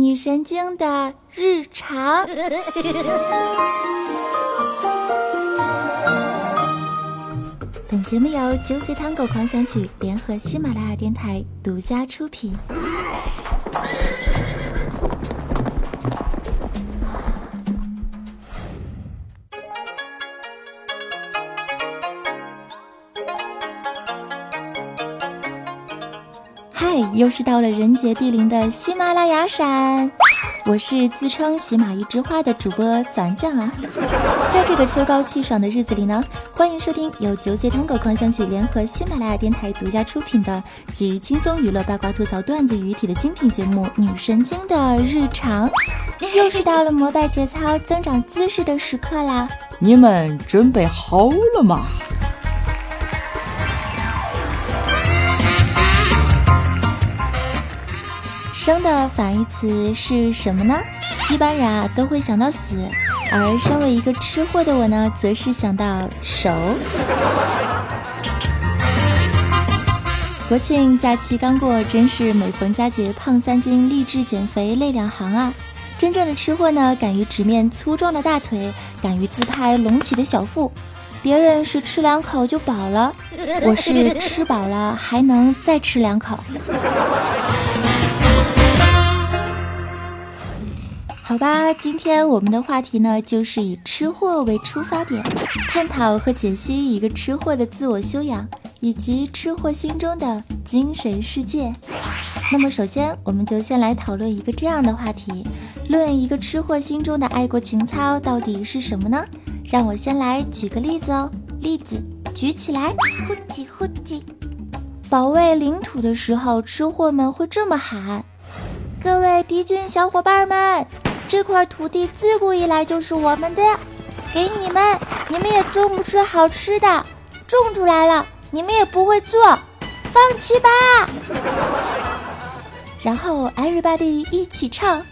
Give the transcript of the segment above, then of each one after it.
女神经的日常。本节目由九 C 糖狗狂想曲联合喜马拉雅电台独家出品。又是到了人杰地灵的喜马拉雅山，我是自称喜马一枝花的主播咱酱啊。在这个秋高气爽的日子里呢，欢迎收听由九姐糖狗狂想曲联合喜马拉雅电台独家出品的集轻松娱乐、八卦吐槽、段子于一体的精品节目《女神经的日常》。又是到了膜拜节操、增长姿势的时刻啦！你们准备好了吗？生的反义词是什么呢？一般人啊都会想到死，而身为一个吃货的我呢，则是想到熟。国庆假期刚过，真是每逢佳节胖三斤，励志减肥泪两行啊！真正的吃货呢，敢于直面粗壮的大腿，敢于自拍隆起的小腹。别人是吃两口就饱了，我是吃饱了还能再吃两口。好吧，今天我们的话题呢，就是以吃货为出发点，探讨和解析一个吃货的自我修养，以及吃货心中的精神世界。那么，首先我们就先来讨论一个这样的话题：论一个吃货心中的爱国情操到底是什么呢？让我先来举个例子哦，例子举起来，呼叽呼叽。保卫领土的时候，吃货们会这么喊：“各位敌军小伙伴们！”这块土地自古以来就是我们的，给你们，你们也种不出好吃的，种出来了，你们也不会做，放弃吧。然后 everybody 一起唱：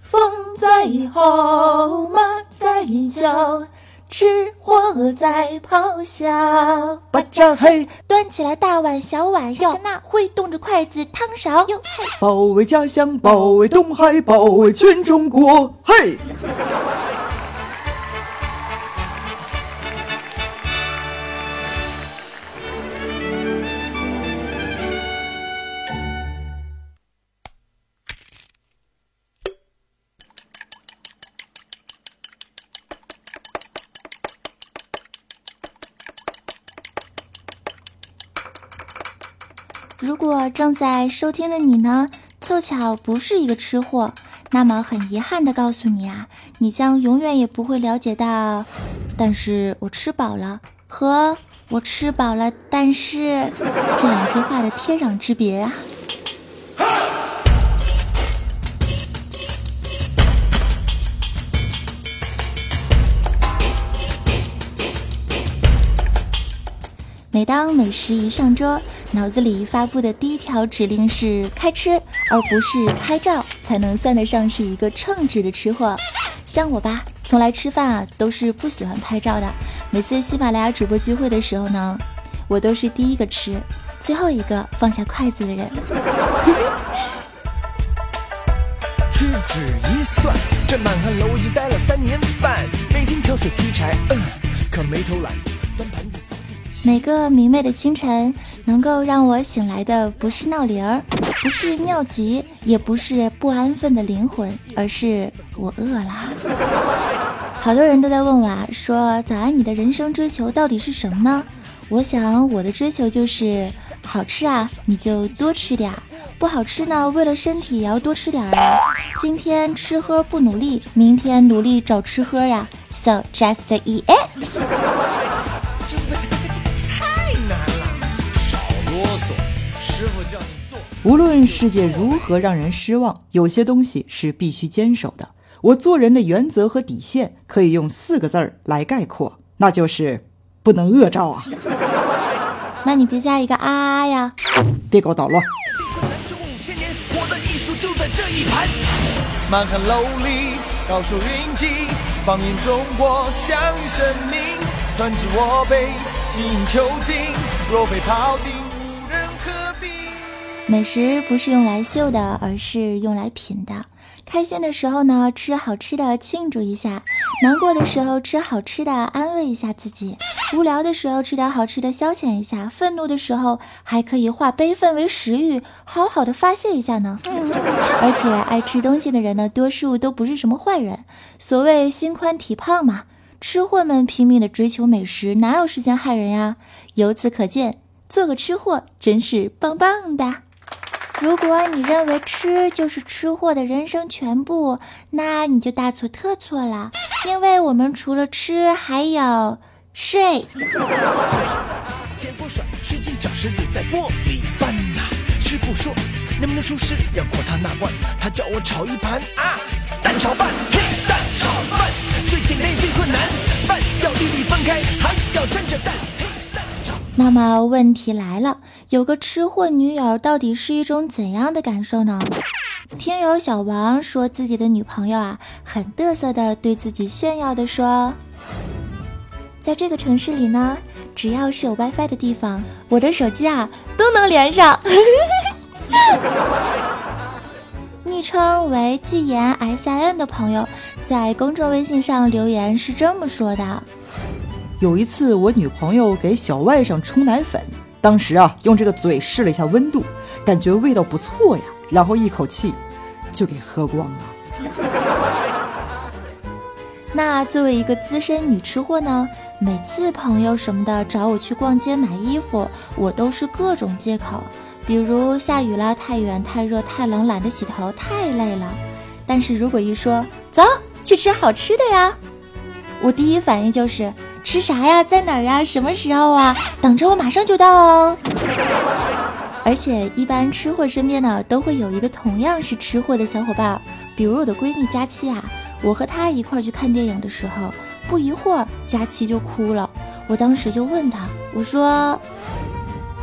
风在吼，马在叫。吃货在咆哮，巴掌嘿，端起来大碗小碗，哟，那挥动着筷子汤勺，哟嘿，保卫家乡，保卫东海，保卫全中国，嘿。正在收听的你呢，凑巧不是一个吃货，那么很遗憾的告诉你啊，你将永远也不会了解到。但是我吃饱了和我吃饱了，但是这两句话的天壤之别啊！每当美食一上桌。脑子里发布的第一条指令是开吃，而不是拍照，才能算得上是一个称职的吃货。像我吧，从来吃饭啊都是不喜欢拍照的。每次喜马拉雅主播聚会的时候呢，我都是第一个吃，最后一个放下筷子的人。屈指一算，这满汉楼已经待了三年半，每天挑水劈柴，嗯，可没偷懒，端盘子。每个明媚的清晨，能够让我醒来的不是闹铃儿，不是尿急，也不是不安分的灵魂，而是我饿了。好多人都在问我啊，说早安，你的人生追求到底是什么呢？我想我的追求就是好吃啊，你就多吃点儿；不好吃呢，为了身体也要多吃点儿啊。今天吃喝不努力，明天努力找吃喝呀。So just eat it。无论世界如何让人失望，有些东西是必须坚守的。我做人的原则和底线可以用四个字儿来概括，那就是不能恶照啊！那你别加一个啊啊呀！别给我捣乱！满汉楼里高手云集，放眼中国，享誉盛名，专治我辈，精益求精。若被庖丁。美食不是用来秀的，而是用来品的。开心的时候呢，吃好吃的庆祝一下；难过的时候，吃好吃的安慰一下自己；无聊的时候，吃点好吃的消遣一下；愤怒的时候，还可以化悲愤为食欲，好好的发泄一下呢。而且爱吃东西的人呢，多数都不是什么坏人。所谓心宽体胖嘛，吃货们拼命的追求美食，哪有时间害人呀？由此可见，做个吃货真是棒棒的。如果你认为吃就是吃货的人生全部，那你就大错特错了。因为我们除了吃，还有睡。天不爽，十几小时在锅里翻呐。师傅说能不能出师要过他那关，他叫我炒一盘啊蛋炒饭，嘿蛋炒饭最简单最困难，饭要粒粒分开，还要沾着蛋。那么问题来了，有个吃货女友到底是一种怎样的感受呢？听友小王说自己的女朋友啊，很嘚瑟的对自己炫耀的说，在这个城市里呢，只要是有 WiFi 的地方，我的手机啊都能连上。昵称为纪言 S I N 的朋友在公众微信上留言是这么说的。有一次，我女朋友给小外甥冲奶粉，当时啊，用这个嘴试了一下温度，感觉味道不错呀，然后一口气就给喝光了。那作为一个资深女吃货呢，每次朋友什么的找我去逛街买衣服，我都是各种借口，比如下雨了、太远、太热、太冷、懒得洗头、太累了。但是如果一说走去吃好吃的呀，我第一反应就是。吃啥呀？在哪儿呀？什么时候啊？等着我，马上就到哦。而且一般吃货身边呢，都会有一个同样是吃货的小伙伴，比如我的闺蜜佳期啊。我和她一块去看电影的时候，不一会儿佳期就哭了。我当时就问她，我说：“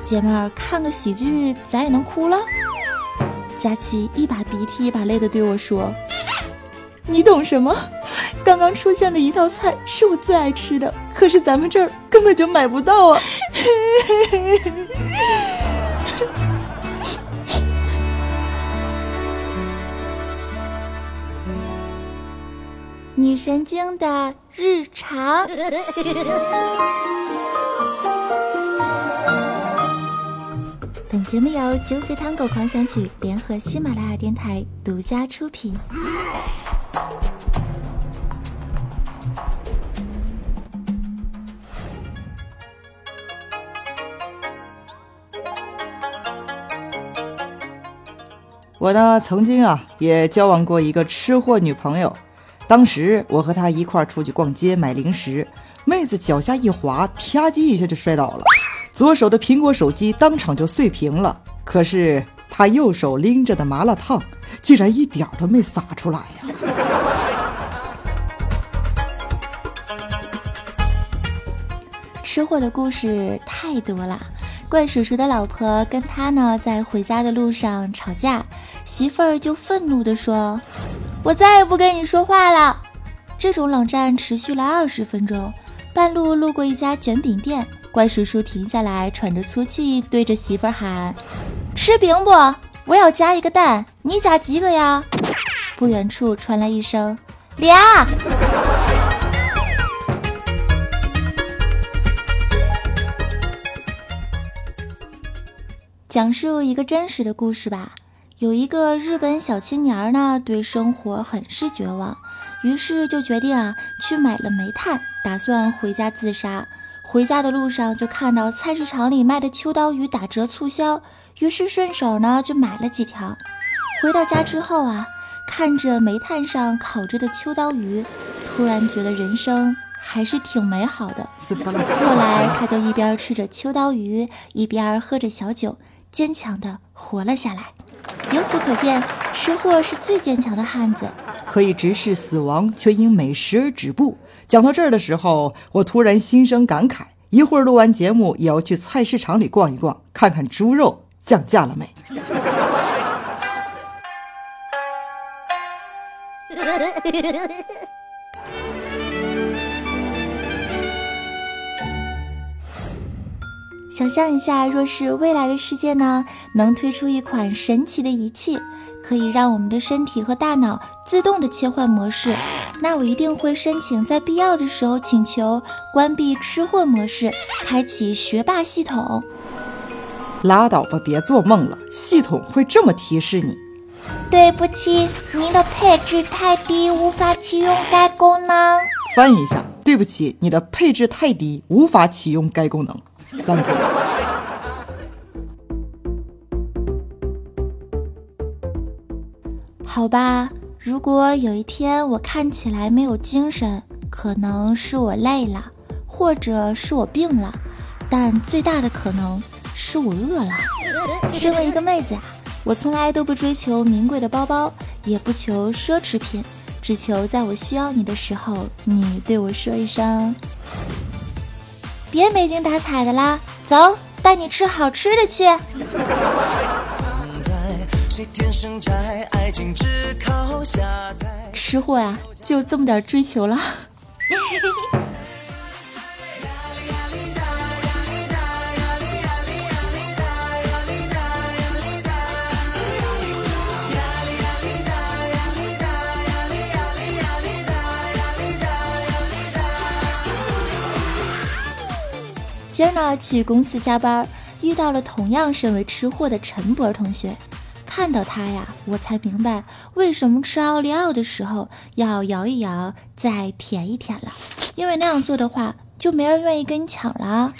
姐妹儿，看个喜剧咱也能哭了？”佳期一把鼻涕一把泪的对我说：“你懂什么？”刚刚出现的一道菜是我最爱吃的，可是咱们这儿根本就买不到啊！女神经的日常。本节目由九 C 汤狗狂想曲联合喜马拉雅电台独家出品。我呢，曾经啊也交往过一个吃货女朋友。当时我和她一块儿出去逛街买零食，妹子脚下一滑，啪叽一下就摔倒了，左手的苹果手机当场就碎屏了。可是她右手拎着的麻辣烫，竟然一点都没洒出来呀！吃货的故事太多了。怪叔叔的老婆跟他呢在回家的路上吵架。媳妇儿就愤怒地说：“我再也不跟你说话了。”这种冷战持续了二十分钟。半路路过一家卷饼店，怪叔叔停下来，喘着粗气，对着媳妇儿喊：“吃饼不？我要加一个蛋，你加几个呀？”不远处传来一声：“俩。”讲述一个真实的故事吧。有一个日本小青年呢，对生活很是绝望，于是就决定啊去买了煤炭，打算回家自杀。回家的路上就看到菜市场里卖的秋刀鱼打折促销，于是顺手呢就买了几条。回到家之后啊，看着煤炭上烤着的秋刀鱼，突然觉得人生还是挺美好的。后来他就一边吃着秋刀鱼，一边喝着小酒，坚强的活了下来。由此可见，吃货是最坚强的汉子，可以直视死亡，却因美食而止步。讲到这儿的时候，我突然心生感慨：一会儿录完节目，也要去菜市场里逛一逛，看看猪肉降价了没。想象一下，若是未来的世界呢，能推出一款神奇的仪器，可以让我们的身体和大脑自动的切换模式，那我一定会申请，在必要的时候请求关闭吃货模式，开启学霸系统。拉倒吧，别做梦了，系统会这么提示你。对不起，您的配置太低，无法启用该功能。翻译一下，对不起，你的配置太低，无法启用该功能。三个。好吧，如果有一天我看起来没有精神，可能是我累了，或者是我病了，但最大的可能是我饿了。身为一个妹子啊，我从来都不追求名贵的包包，也不求奢侈品，只求在我需要你的时候，你对我说一声。别没精打采的啦，走，带你吃好吃的去。吃货呀，就这么点追求了。今儿呢，去公司加班，遇到了同样身为吃货的陈博同学。看到他呀，我才明白为什么吃奥利奥的时候要摇一摇再舔一舔了。因为那样做的话，就没人愿意跟你抢了。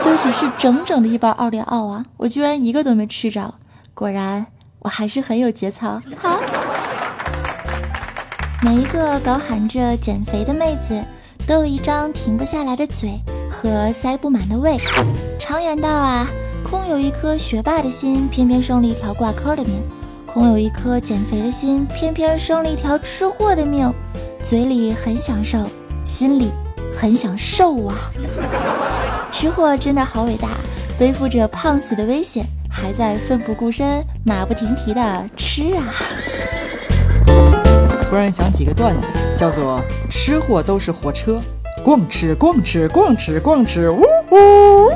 休息室整整的一包奥利奥啊，我居然一个都没吃着。果然，我还是很有节操。好，每一个高喊着减肥的妹子，都有一张停不下来的嘴。和塞不满的胃。常言道啊，空有一颗学霸的心，偏偏生了一条挂科的命；空有一颗减肥的心，偏偏生了一条吃货的命。嘴里很享受，心里很想瘦啊！吃货真的好伟大，背负着胖死的危险，还在奋不顾身、马不停蹄的吃啊！突然想起个段子，叫做“吃货都是火车”。逛吃逛吃逛吃逛吃，呜呜！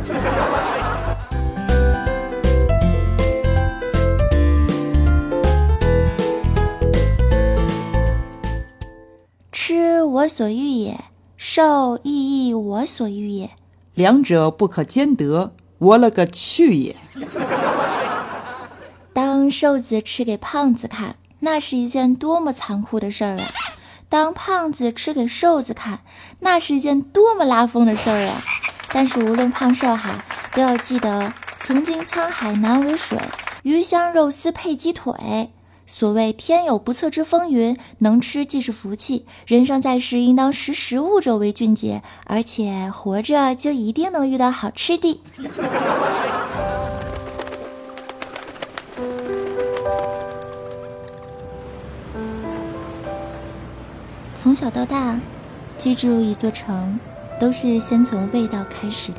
吃我所欲也，受亦亦我所欲也，两者不可兼得，我勒个去也！当瘦子吃给胖子看，那是一件多么残酷的事儿啊！当胖子吃给瘦子看，那是一件多么拉风的事儿啊！但是无论胖瘦哈，都要记得曾经沧海难为水，鱼香肉丝配鸡腿。所谓天有不测之风云，能吃即是福气。人生在世，应当识时务者为俊杰，而且活着就一定能遇到好吃的。从小到大，记住一座城，都是先从味道开始的。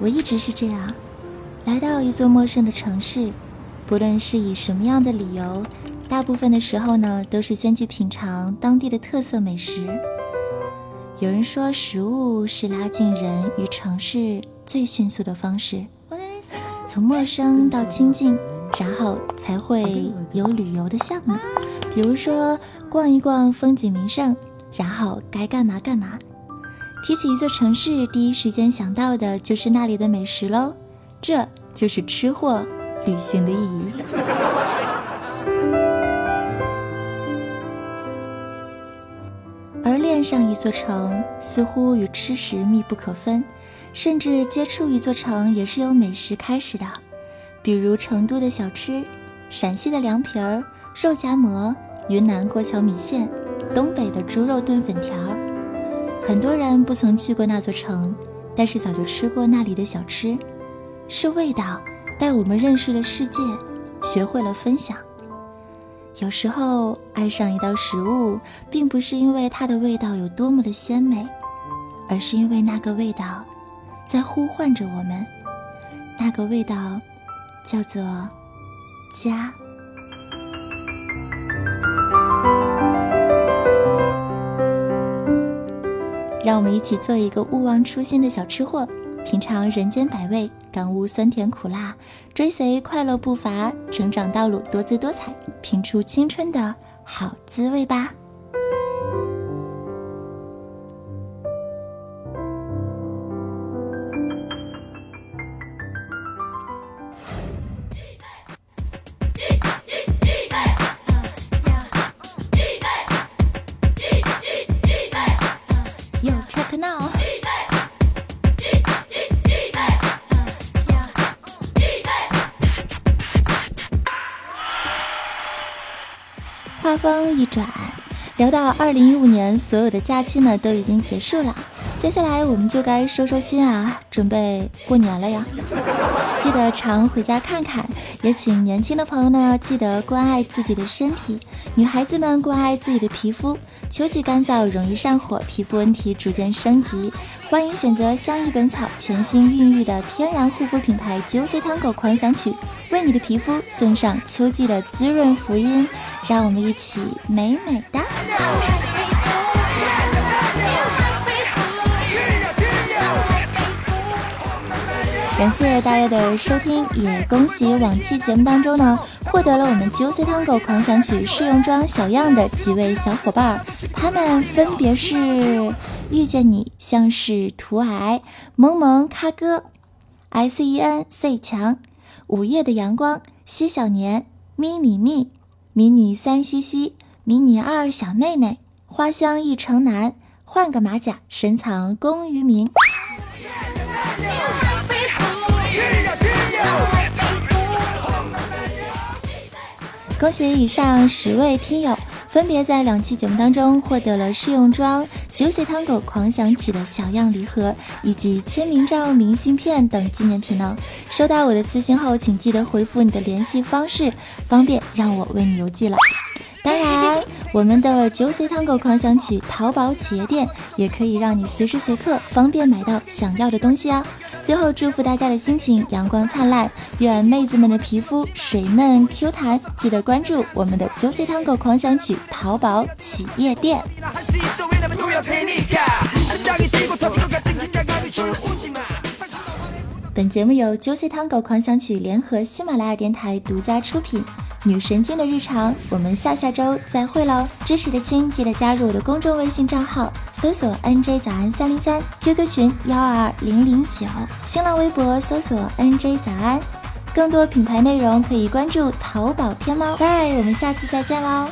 我一直是这样，来到一座陌生的城市，不论是以什么样的理由，大部分的时候呢，都是先去品尝当地的特色美食。有人说，食物是拉近人与城市最迅速的方式，从陌生到亲近，然后才会有旅游的项目。比如说逛一逛风景名胜，然后该干嘛干嘛。提起一座城市，第一时间想到的就是那里的美食喽。这就是吃货旅行的意义。而恋上一座城，似乎与吃食密不可分，甚至接触一座城也是由美食开始的。比如成都的小吃，陕西的凉皮儿。肉夹馍、云南过桥米线、东北的猪肉炖粉条，很多人不曾去过那座城，但是早就吃过那里的小吃。是味道带我们认识了世界，学会了分享。有时候爱上一道食物，并不是因为它的味道有多么的鲜美，而是因为那个味道在呼唤着我们。那个味道叫做家。让我们一起做一个勿忘初心的小吃货，品尝人间百味，感悟酸甜苦辣，追随快乐步伐，成长道路多姿多彩，品出青春的好滋味吧。聊到二零一五年，所有的假期呢都已经结束了，接下来我们就该收收心啊，准备过年了呀！记得常回家看看，也请年轻的朋友呢记得关爱自己的身体，女孩子们关爱自己的皮肤。秋季干燥，容易上火，皮肤问题逐渐升级，欢迎选择相宜本草全新孕育的天然护肤品牌 Juicy Tango 狂想曲，为你的皮肤送上秋季的滋润福音。让我们一起美美的。感谢大家的收听，也恭喜往期节目当中呢获得了我们 Juicy Tango 狂想曲试用装小样的几位小伙伴，他们分别是遇见你像是涂癌、萌萌咖哥、S E N C 强、午夜的阳光、西小年、咪咪咪。迷你三西西，迷你二小妹妹，花香一城南，换个马甲深藏功与名。恭喜以上十位听友，分别在两期节目当中获得了试用装《Juicy Tango 狂想曲》的小样礼盒，以及签名照、明信片等纪念品呢。收到我的私信后，请记得回复你的联系方式，方便让我为你邮寄了。当然，我们的 Juicy Tango 狂想曲淘宝企业店也可以让你随时随刻方便买到想要的东西啊。最后祝福大家的心情阳光灿烂，愿妹子们的皮肤水嫩 Q 弹。记得关注我们的 Juicy Tango 狂想曲淘宝企业店。本节目由 Juicy Tango 狂想曲联合喜马拉雅电台独家出品。女神经的日常，我们下下周再会喽！支持的亲记得加入我的公众微信账号，搜索 NJ 早安三零三，QQ 群幺二二零零九，新浪微博搜索 NJ 早安，更多品牌内容可以关注淘宝天猫。拜，我们下次再见喽！